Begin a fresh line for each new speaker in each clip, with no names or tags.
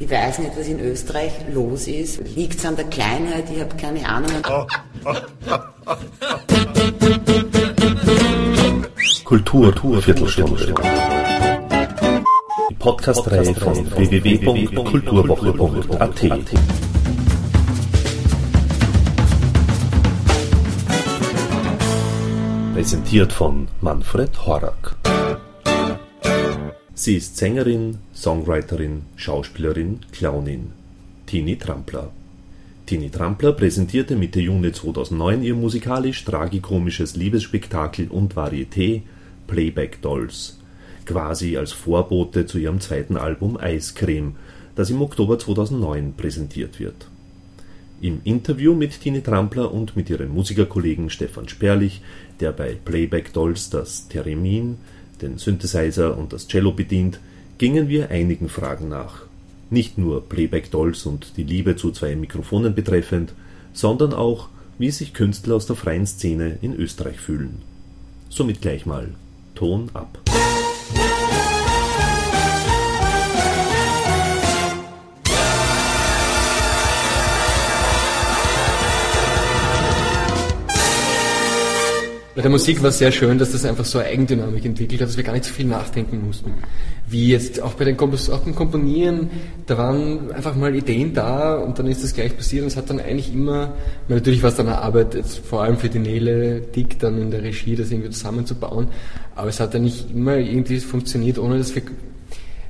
Ich weiß nicht, was in Österreich los ist. Liegt es an der Kleinheit? Ich habe keine Ahnung.
Kultur, Kultur Viertelstunde. Die Podcast-Reihe von www.kulturwoche.at. Präsentiert von Manfred Horak. Sie ist Sängerin, Songwriterin, Schauspielerin, Clownin. Tini Trampler. Tini Trampler präsentierte Mitte Juni 2009 ihr musikalisch-tragikomisches Liebesspektakel und Varieté Playback Dolls, quasi als Vorbote zu ihrem zweiten Album Eiscreme, das im Oktober 2009 präsentiert wird. Im Interview mit Tini Trampler und mit ihrem Musikerkollegen Stefan Sperlich, der bei Playback Dolls das Theremin den Synthesizer und das Cello bedient, gingen wir einigen Fragen nach. Nicht nur Playback Dolls und die Liebe zu zwei Mikrofonen betreffend, sondern auch, wie sich Künstler aus der freien Szene in Österreich fühlen. Somit gleich mal Ton ab.
Bei der Musik war es sehr schön, dass das einfach so eine Eigendynamik entwickelt hat, dass wir gar nicht so viel nachdenken mussten. Wie jetzt auch bei den Kompos auch beim Komponieren, da waren einfach mal Ideen da und dann ist das gleich passiert und es hat dann eigentlich immer, natürlich war es dann eine Arbeit, jetzt vor allem für die Nele Dick dann in der Regie, das irgendwie zusammenzubauen, aber es hat dann nicht immer irgendwie funktioniert, ohne dass wir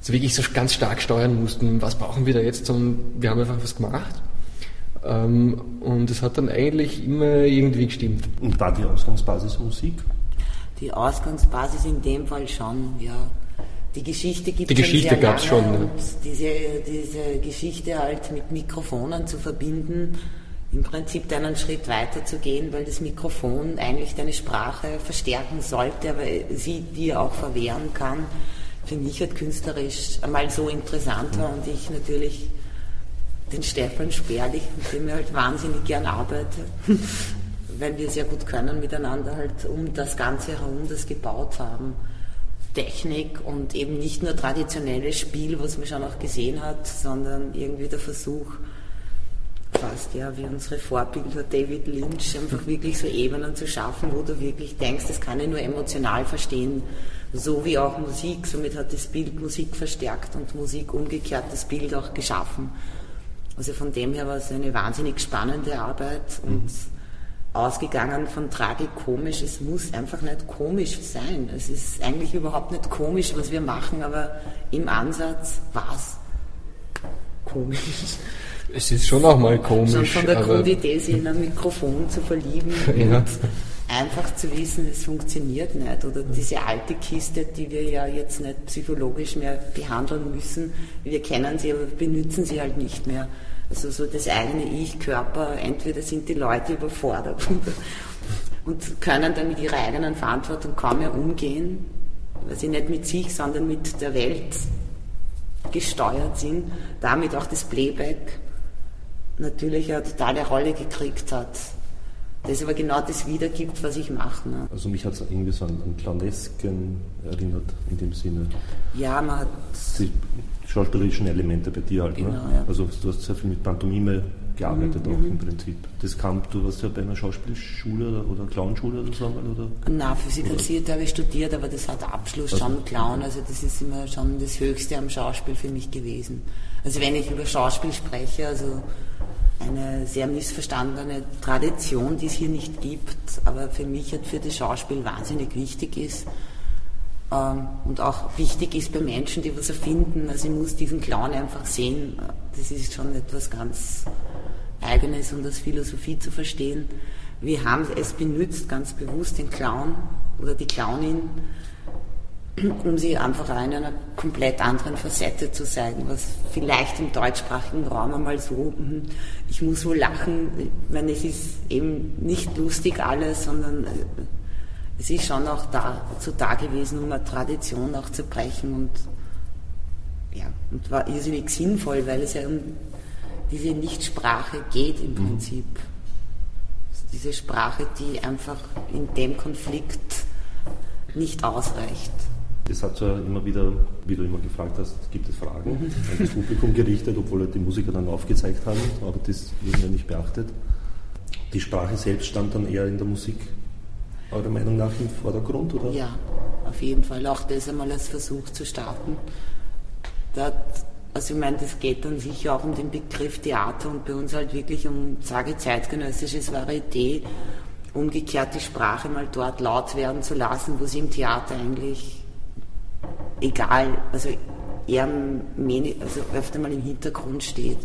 so wirklich so ganz stark steuern mussten, was brauchen wir da jetzt, sondern wir haben einfach was gemacht und es hat dann eigentlich immer irgendwie gestimmt.
Und war die Ausgangsbasis Musik?
Die Ausgangsbasis in dem Fall schon, ja. Die Geschichte gibt
es Die Geschichte gab es schon.
Und diese, diese Geschichte halt mit Mikrofonen zu verbinden, im Prinzip einen Schritt weiter zu gehen, weil das Mikrofon eigentlich deine Sprache verstärken sollte, aber sie dir auch verwehren kann. Für mich halt künstlerisch einmal so interessant war und ich natürlich den Stefan Sperlich, mit dem ich halt wahnsinnig gern arbeite, weil wir sehr gut können miteinander halt um das Ganze herum das gebaut haben. Technik und eben nicht nur traditionelles Spiel, was man schon auch gesehen hat, sondern irgendwie der Versuch, fast ja wie unsere Vorbilder David Lynch, einfach wirklich so Ebenen zu schaffen, wo du wirklich denkst, das kann ich nur emotional verstehen, so wie auch Musik. Somit hat das Bild Musik verstärkt und Musik umgekehrt das Bild auch geschaffen. Also von dem her war es eine wahnsinnig spannende Arbeit und mhm. ausgegangen von tragikomisch. Es muss einfach nicht komisch sein. Es ist eigentlich überhaupt nicht komisch, was wir machen, aber im Ansatz war es komisch.
Es ist schon auch mal komisch. Schon
von der Grundidee, sich in ein Mikrofon zu verlieben. ja einfach zu wissen, es funktioniert nicht. Oder diese alte Kiste, die wir ja jetzt nicht psychologisch mehr behandeln müssen, wir kennen sie, aber benutzen sie halt nicht mehr. Also so das eigene Ich-Körper, entweder sind die Leute überfordert und können dann mit ihrer eigenen Verantwortung kaum mehr umgehen, weil sie nicht mit sich, sondern mit der Welt gesteuert sind, damit auch das Playback natürlich eine totale Rolle gekriegt hat das aber genau das wiedergibt, was ich mache. Ne?
Also mich hat es irgendwie so an, an Clownesken erinnert, in dem Sinne.
Ja, man hat...
Die schauspielerischen Elemente bei dir halt. Ne? Genau, ne? ja. Also du hast sehr viel mit Pantomime gearbeitet mhm, auch im mhm. Prinzip. Das kam, du warst ja bei einer Schauspielschule oder, oder Clownschule oder so? Oder?
Nein, Physikalisiert habe ich studiert, aber das hat Abschluss also, schon Clown, also das ist immer schon das Höchste am Schauspiel für mich gewesen. Also wenn ich über Schauspiel spreche, also eine sehr missverstandene Tradition, die es hier nicht gibt, aber für mich halt für das Schauspiel wahnsinnig wichtig ist ähm, und auch wichtig ist bei Menschen, die was erfinden. Also ich muss diesen Clown einfach sehen. Das ist schon etwas ganz Eigenes, um das Philosophie zu verstehen. Wir haben es benutzt, ganz bewusst, den Clown oder die Clownin, um sie einfach in einer komplett anderen Facette zu zeigen, was vielleicht im deutschsprachigen Raum einmal so, mhm, ich muss wohl lachen, ich meine, es ist eben nicht lustig alles, sondern äh, es ist schon auch dazu da gewesen, um eine Tradition auch zu brechen und ja, und war irrsinnig sinnvoll, weil es ja um diese Nichtsprache geht im mhm. Prinzip. Diese Sprache, die einfach in dem Konflikt nicht ausreicht.
Es hat ja immer wieder, wie du immer gefragt hast, gibt es Fragen an das Publikum gerichtet, obwohl die Musiker dann aufgezeigt haben, aber das wurde ja nicht beachtet. Die Sprache selbst stand dann eher in der Musik, eurer Meinung nach, im Vordergrund, oder?
Ja, auf jeden Fall. Auch das einmal als Versuch zu starten. Da, also ich meine, das geht dann sicher auch um den Begriff Theater und bei uns halt wirklich um, sage zeitgenössisches Varieté, umgekehrt die Sprache mal dort laut werden zu lassen, wo sie im Theater eigentlich egal, also eher also öfter mal im Hintergrund steht.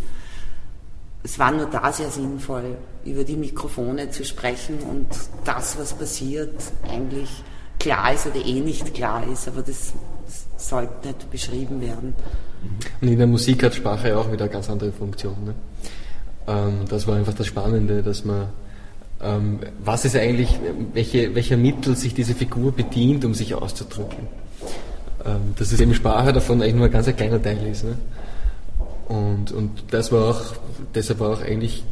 Es war nur da sehr sinnvoll, über die Mikrofone zu sprechen und das, was passiert, eigentlich klar ist oder eh nicht klar ist, aber das sollte nicht beschrieben werden.
Und in der Musik hat Sprache auch wieder eine ganz andere Funktion. Ne? Ähm, das war einfach das Spannende, dass man ähm, was ist eigentlich, welche, welcher Mittel sich diese Figur bedient, um sich auszudrücken. Ähm, dass es eben Sprache davon eigentlich nur ein ganz kleiner Teil ist. Ne? Und, und das war auch, deshalb war auch eigentlich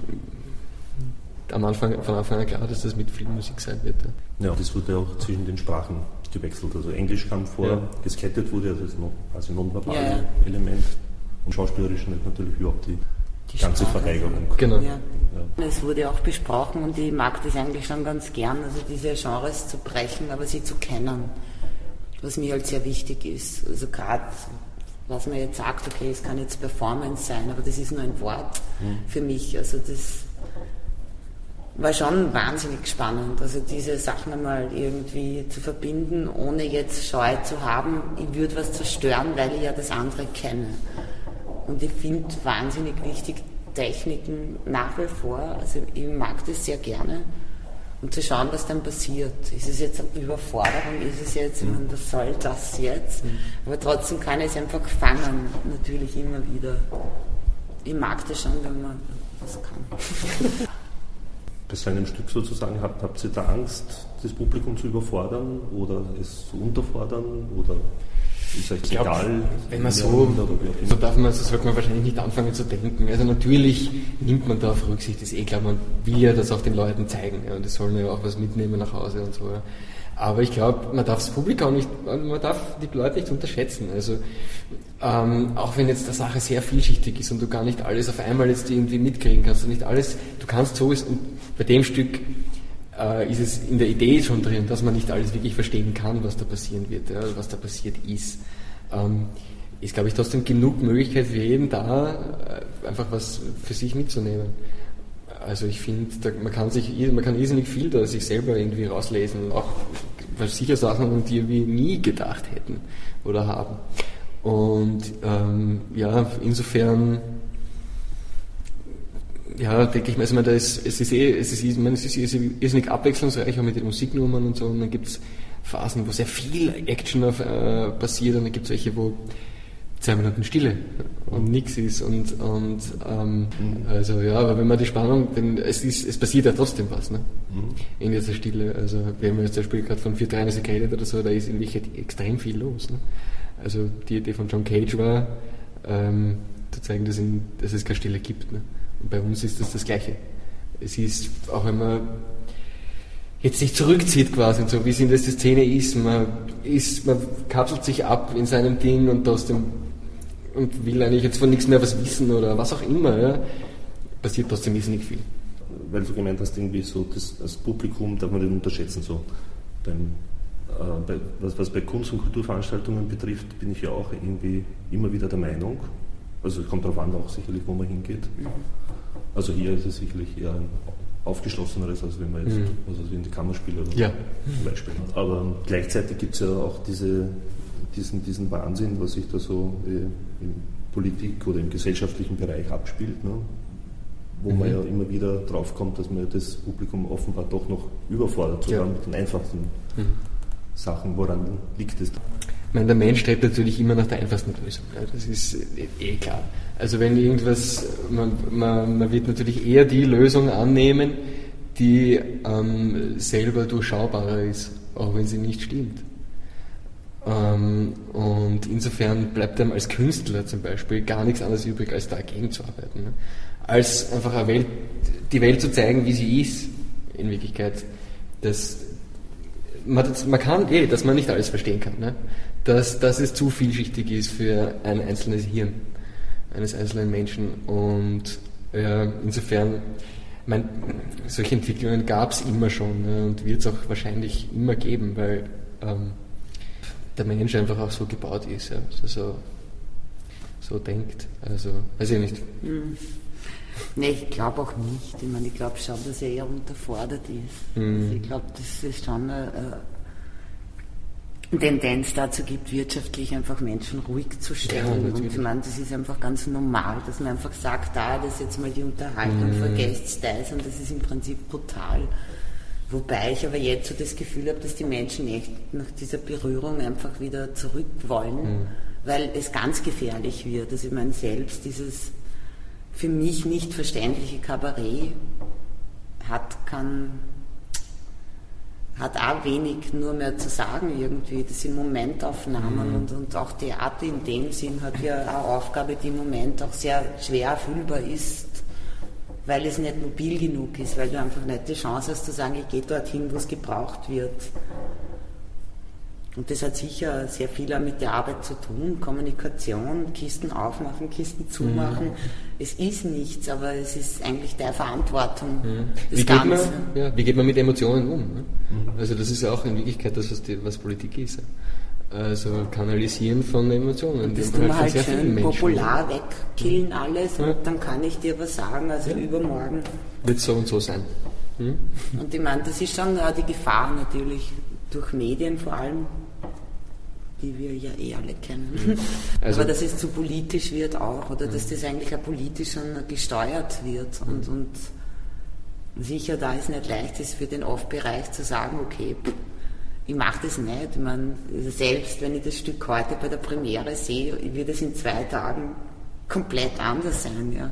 am Anfang, von Anfang an klar, dass das mit Filmmusik sein wird.
Ja, ja das wurde auch zwischen den Sprachen gewechselt. Also Englisch kam vor, ja. geskettet wurde, also das noch quasi nonverbale ja, Element. Und schauspielerisch natürlich überhaupt die die ganze Sprache. Verweigerung.
Genau. Ja. Ja. Es wurde auch besprochen und ich mag das eigentlich schon ganz gern, also diese Genres zu brechen, aber sie zu kennen, was mir halt sehr wichtig ist. Also gerade, was man jetzt sagt, okay, es kann jetzt Performance sein, aber das ist nur ein Wort mhm. für mich. Also das war schon wahnsinnig spannend, also diese Sachen einmal irgendwie zu verbinden, ohne jetzt Scheu zu haben, ich würde was zerstören, weil ich ja das andere kenne. Und ich finde wahnsinnig wichtig Techniken nach wie vor. Also ich mag das sehr gerne. Und zu schauen, was dann passiert. Ist es jetzt eine Überforderung? Ist es jetzt, mhm. was soll das jetzt? Mhm. Aber trotzdem kann ich es einfach fangen, natürlich immer wieder. Ich mag das schon, wenn man das kann.
Bei so einem Stück sozusagen, habt, habt ihr da Angst, das Publikum zu überfordern oder es zu unterfordern? Oder ist euch glaub, egal.
Wenn man so, so darf man, so sollte man wahrscheinlich nicht anfangen zu denken. Also natürlich nimmt man da auf Rücksicht, ist eh klar, man will ja das auch den Leuten zeigen. Ja, und die sollen ja auch was mitnehmen nach Hause und so. Ja. Aber ich glaube, man darf das Publikum nicht, man darf die Leute nicht unterschätzen. Also ähm, auch wenn jetzt der Sache sehr vielschichtig ist und du gar nicht alles auf einmal jetzt irgendwie mitkriegen kannst, du nicht alles, du kannst so ist und bei dem Stück ist es in der Idee schon drin, dass man nicht alles wirklich verstehen kann, was da passieren wird, ja, was da passiert ist. Ähm, ist, glaube ich, trotzdem genug Möglichkeit für jeden da, äh, einfach was für sich mitzunehmen. Also ich finde, man kann sich, man kann irrsinnig viel da sich selber irgendwie rauslesen, auch sicher Sachen, die wir nie gedacht hätten oder haben. Und ähm, ja, insofern ja, denke ich mir, also da ist, es ist eh, es ist, ich meine, es ist irrsinnig abwechslungsreich, auch mit den Musiknummern und so, und dann gibt es Phasen, wo sehr viel Action auf, äh, passiert, und dann gibt es welche, wo zwei Minuten Stille und nichts ist und, und ähm, also ja, aber wenn man die Spannung, denn es ist, es passiert ja trotzdem was, ne? Mhm. In dieser Stille. Also wir haben jetzt zum Beispiel gerade von 4.3 geredet oder so, da ist in Wirklichkeit extrem viel los. Ne? Also die Idee von John Cage war, ähm, zu zeigen, dass, in, dass es keine Stille gibt. Ne? Bei uns ist das das Gleiche. Es ist, auch wenn man jetzt sich zurückzieht quasi und so, wie es in der Szene ist, man, ist, man kapselt sich ab in seinem Ding und trotzdem und will eigentlich jetzt von nichts mehr was wissen oder was auch immer, ja, passiert trotzdem nicht viel.
Weil du gemeint hast, irgendwie so, das, das Publikum darf man nicht unterschätzen, so beim äh, bei, was, was bei Kunst- und Kulturveranstaltungen betrifft, bin ich ja auch irgendwie immer wieder der Meinung, also es kommt darauf an auch sicherlich, wo man hingeht. Mhm. Also hier ist es sicherlich eher ein aufgeschlosseneres, als wenn man jetzt mhm. also in die Kammer spielt oder
ja.
zum Beispiel. Aber gleichzeitig gibt es ja auch diese, diesen, diesen Wahnsinn, was sich da so äh, in Politik oder im gesellschaftlichen Bereich abspielt, ne? wo mhm. man ja immer wieder drauf kommt, dass man das Publikum offenbar doch noch überfordert, sogar ja. mit den einfachsten mhm. Sachen. Woran liegt es?
Ich meine, der Mensch strebt natürlich immer nach der einfachsten Lösung. Das ist eh klar. Also wenn irgendwas, man, man, man wird natürlich eher die Lösung annehmen, die ähm, selber durchschaubarer ist, auch wenn sie nicht stimmt. Ähm, und insofern bleibt einem als Künstler zum Beispiel gar nichts anderes übrig, als dagegen zu arbeiten. Ne? Als einfach Welt, die Welt zu zeigen, wie sie ist, in Wirklichkeit. Das, man, man, kann eh, dass man nicht alles verstehen kann. Ne? Dass, dass es zu vielschichtig ist für ein einzelnes Hirn eines einzelnen Menschen. Und ja, insofern, mein, solche Entwicklungen gab es immer schon ne? und wird es auch wahrscheinlich immer geben, weil ähm, der Mensch einfach auch so gebaut ist, ja? also, so denkt. Also, weiß ich nicht.
Mhm. Nee, ich glaube auch nicht. Ich meine, ich glaube schon, dass er eher unterfordert ist. Mhm. Also ich glaube, dass es schon eine, eine Tendenz dazu gibt, wirtschaftlich einfach Menschen ruhig zu stellen. Ja, und ich meine, das ist einfach ganz normal, dass man einfach sagt, da, das ist jetzt mal die Unterhaltung, mhm. vergesst das und das ist im Prinzip brutal. Wobei ich aber jetzt so das Gefühl habe, dass die Menschen echt nach dieser Berührung einfach wieder zurück wollen, mhm. weil es ganz gefährlich wird. Also ich meine, selbst dieses für mich nicht verständliche Kabarett hat, kann, hat auch wenig nur mehr zu sagen irgendwie. Das sind Momentaufnahmen mhm. und, und auch Theater in dem Sinn hat ja eine Aufgabe, die im Moment auch sehr schwer erfüllbar ist, weil es nicht mobil genug ist, weil du einfach nicht die Chance hast zu sagen, ich gehe dorthin, wo es gebraucht wird. Und das hat sicher sehr viel mit der Arbeit zu tun. Kommunikation, Kisten aufmachen, Kisten zumachen. Mhm. Es ist nichts, aber es ist eigentlich der Verantwortung. Mhm.
Wie, geht man, ja, wie geht man mit Emotionen um? Ne? Mhm. Also das ist ja auch in Wirklichkeit das, was, die, was Politik ist. Also Kanalisieren von Emotionen.
Und das tun wir halt schön popular wegkillen alles ja. und dann kann ich dir was sagen, also ja. übermorgen.
Wird so und so sein.
Mhm. Und ich meine, das ist schon auch die Gefahr natürlich durch Medien vor allem, die wir ja eh alle kennen. Mhm. Also Aber dass es zu politisch wird auch, oder dass mhm. das eigentlich auch politisch gesteuert wird. Und, und sicher, da es nicht leicht ist für den Off-Bereich zu sagen, okay, ich mache das nicht. Ich meine, selbst wenn ich das Stück heute bei der Premiere sehe, wird es in zwei Tagen komplett anders sein. Ja.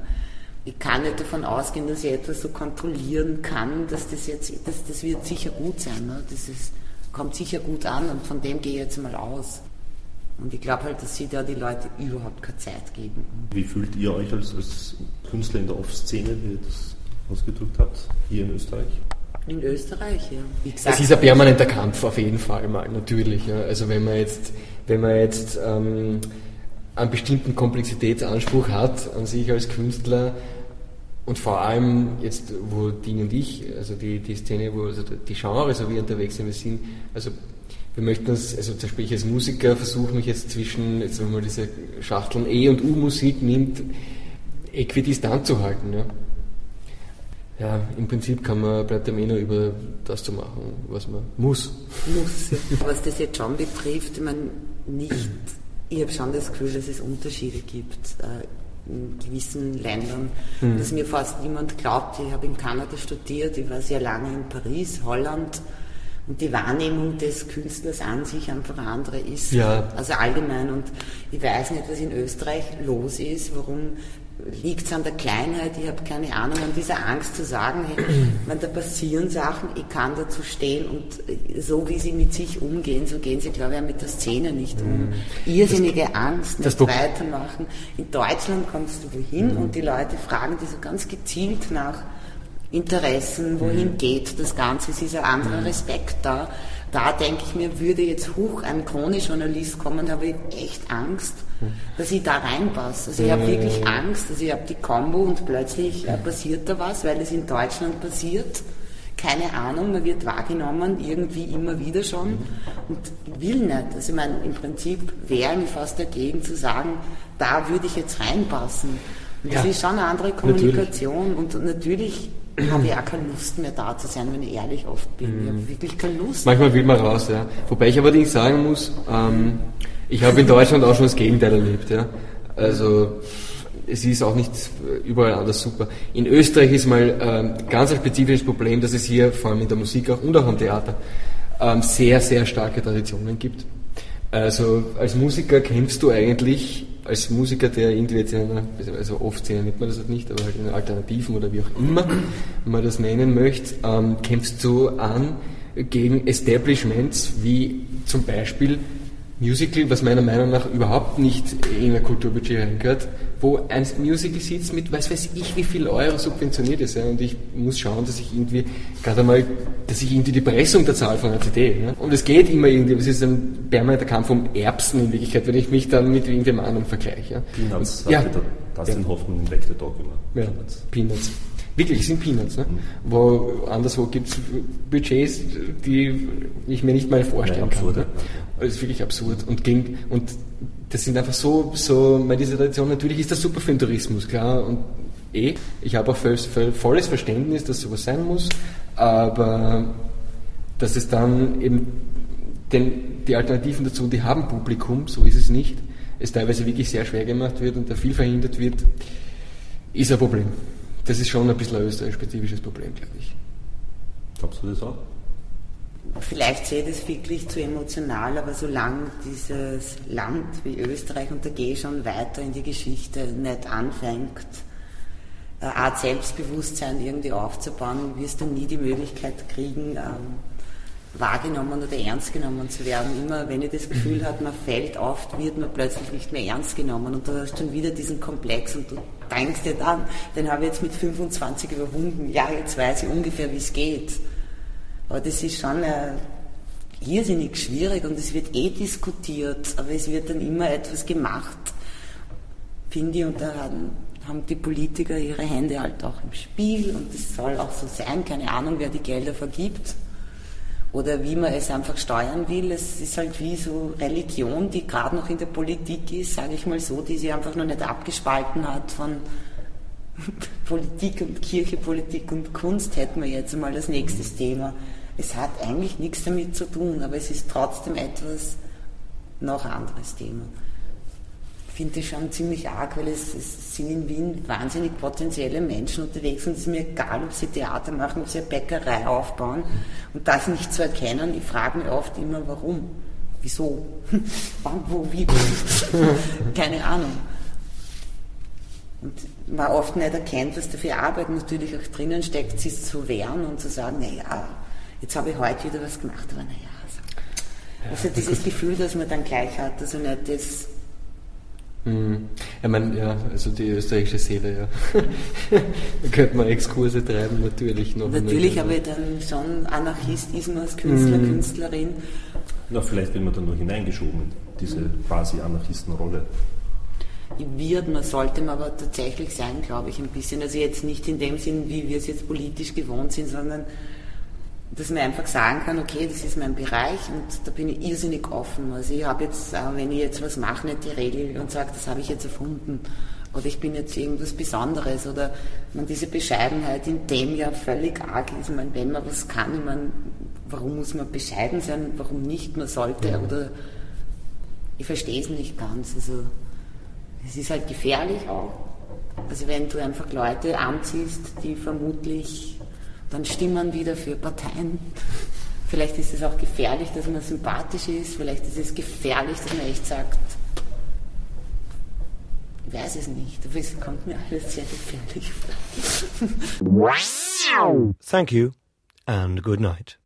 Ich kann nicht davon ausgehen, dass ich etwas so kontrollieren kann, dass das jetzt, das, das wird sicher gut sein. Ne? Das ist, kommt sicher gut an und von dem gehe ich jetzt mal aus. Und ich glaube halt, dass sie da die Leute überhaupt keine Zeit geben.
Wie fühlt ihr euch als, als Künstler in der Off-Szene, wie ihr das ausgedrückt habt, hier in Österreich?
In Österreich, ja.
Es ist ein permanenter Kampf auf jeden Fall mal, natürlich. Ja. Also wenn man jetzt, wenn man jetzt ähm, einen bestimmten Komplexitätsanspruch hat an sich als Künstler, und vor allem jetzt, wo Ding und ich, also die, die Szene, wo also die Genre, so wie unterwegs sind, wir sind, also wir möchten das, also zum Beispiel ich als Musiker versuche mich jetzt zwischen, jetzt wenn man diese Schachteln E und U-Musik nimmt, äquidistant zu halten. Ja. ja, im Prinzip kann man, bleibt einem eh nur über das zu machen, was man muss.
Muss, ja. Was das jetzt schon betrifft, ich meine, nicht, ich habe schon das Gefühl, dass es Unterschiede gibt. In gewissen Ländern, mhm. dass mir fast niemand glaubt. Ich habe in Kanada studiert, ich war sehr lange in Paris, Holland und die Wahrnehmung des Künstlers an sich einfach andere ist. Ja. Also allgemein. Und ich weiß nicht, was in Österreich los ist, warum liegt es an der Kleinheit, ich habe keine Ahnung, an dieser Angst zu sagen, hey, man, da passieren Sachen, ich kann dazu stehen und so wie sie mit sich umgehen, so gehen sie, glaube ich, auch mit der Szene nicht um. Mhm. Irrsinnige das, Angst, nicht weitermachen. In Deutschland kommst du wohin mhm. und die Leute fragen dich so ganz gezielt nach Interessen, wohin mhm. geht das Ganze, es ist ein anderer mhm. Respekt da. Da denke ich mir, würde jetzt hoch ein Krone-Journalist kommen, habe ich echt Angst, dass ich da reinpasse. Also ich habe wirklich Angst, also ich habe die Combo und plötzlich äh, passiert da was, weil es in Deutschland passiert. Keine Ahnung, man wird wahrgenommen, irgendwie immer wieder schon und will nicht. Also ich meine, im Prinzip wäre mir fast dagegen zu sagen, da würde ich jetzt reinpassen. Und das ja, ist schon eine andere Kommunikation natürlich. und natürlich habe auch keine Lust mehr da zu sein, wenn ich ehrlich oft bin. Ich habe mhm. wirklich keine Lust.
Manchmal will man raus, ja. Wobei ich allerdings sagen muss, ähm, ich habe in Deutschland auch schon das Gegenteil erlebt. Ja. Also es ist auch nicht überall anders super. In Österreich ist mal ähm, ganz ein spezifisches Problem, dass es hier vor allem in der Musik auch und auch am Theater ähm, sehr, sehr starke Traditionen gibt. Also als Musiker kämpfst du eigentlich, als Musiker, der irgendwie jetzt in einer, also oft nennt man das halt nicht, aber halt in Alternativen oder wie auch immer man das nennen möchte, ähm, kämpfst du an gegen Establishments wie zum Beispiel Musical, was meiner Meinung nach überhaupt nicht in ein Kulturbudget reingehört, wo ein Musical sitzt mit weiß weiß ich wie viel Euro subventioniert ist. Ja, und ich muss schauen, dass ich irgendwie gerade einmal, dass ich irgendwie die Pressung der Zahl von einer CD. Ja. Und es geht immer irgendwie, es ist ein permanenter Kampf um Erbsen in Wirklichkeit, wenn ich mich dann mit irgendjemand anderem vergleiche. Ja.
Peanuts,
ja.
Dustin ja. Hoffmann in Back the Dog immer.
Ja. Peanuts. Peanuts. Wirklich, es sind Peanuts. Ne? Mhm. Wo anderswo gibt es Budgets, die ich mir nicht mal vorstellen Nein, kann. Ne? Das ist wirklich absurd. Und, ging, und das sind einfach so, so meine Dissertation, natürlich ist das super für den Tourismus, klar. Und eh, ich habe auch volles, volles Verständnis, dass sowas sein muss, aber dass es dann eben, denn die Alternativen dazu, die haben Publikum, so ist es nicht, es teilweise wirklich sehr schwer gemacht wird und da viel verhindert wird, ist ein Problem. Das ist schon ein bisschen ein österreich-spezifisches Problem, glaube ich.
Glaubst du das auch?
Vielleicht sehe ich das wirklich zu emotional, aber solange dieses Land wie Österreich, und da gehe ich schon weiter in die Geschichte, nicht anfängt, eine Art Selbstbewusstsein irgendwie aufzubauen, wirst du nie die Möglichkeit kriegen, ähm, wahrgenommen oder ernst genommen zu werden. Immer wenn ich das Gefühl habe, man fällt oft, wird man plötzlich nicht mehr ernst genommen und du hast schon wieder diesen Komplex und du denkst dir dann, den habe ich jetzt mit 25 überwunden, ja, jetzt weiß ich ungefähr, wie es geht. Aber das ist schon äh, irrsinnig schwierig und es wird eh diskutiert, aber es wird dann immer etwas gemacht, finde ich, und da haben, haben die Politiker ihre Hände halt auch im Spiel und das soll auch so sein, keine Ahnung, wer die Gelder vergibt oder wie man es einfach steuern will. Es ist halt wie so Religion, die gerade noch in der Politik ist, sage ich mal so, die sich einfach noch nicht abgespalten hat von Politik und Kirche, Politik und Kunst hätten wir jetzt einmal das nächste Thema. Es hat eigentlich nichts damit zu tun, aber es ist trotzdem etwas noch anderes Thema finde ich schon ziemlich arg, weil es, es, sind in Wien wahnsinnig potenzielle Menschen unterwegs und es ist mir egal, ob sie Theater machen, ob sie eine Bäckerei aufbauen und das nicht zu erkennen. Ich frage mich oft immer, warum, wieso, wann, wo, wie, keine Ahnung. Und man oft nicht erkennt, was da für Arbeit natürlich auch drinnen steckt, sich zu wehren und zu sagen, naja, jetzt habe ich heute wieder was gemacht, aber naja. Also, also dieses Gefühl, dass man dann gleich hat, also nicht das
Mhm. Ich meine, ja, also die österreichische Seele, ja. da könnte man Exkurse treiben, natürlich noch.
Natürlich, aber dann schon Anarchismus, Künstler, mhm. Künstlerin.
Na, vielleicht wird man dann nur hineingeschoben, diese mhm. quasi Anarchistenrolle.
Wird, man sollte man aber tatsächlich sein, glaube ich, ein bisschen. Also jetzt nicht in dem Sinn, wie wir es jetzt politisch gewohnt sind, sondern dass man einfach sagen kann, okay, das ist mein Bereich und da bin ich irrsinnig offen. Also ich habe jetzt, wenn ich jetzt was mache, nicht die Regel und sage, das habe ich jetzt erfunden oder ich bin jetzt irgendwas Besonderes oder man diese Bescheidenheit in dem ja völlig arg ist. Ich meine, wenn man was kann, ich meine, warum muss man bescheiden sein, warum nicht, man sollte ja. oder ich verstehe es nicht ganz. Also es ist halt gefährlich auch. Also wenn du einfach Leute anziehst, die vermutlich dann stimmen wieder für Parteien. Vielleicht ist es auch gefährlich, dass man sympathisch ist, vielleicht ist es gefährlich, dass man echt sagt, ich weiß es nicht, aber es kommt mir alles sehr gefährlich vor.
Thank you and good night.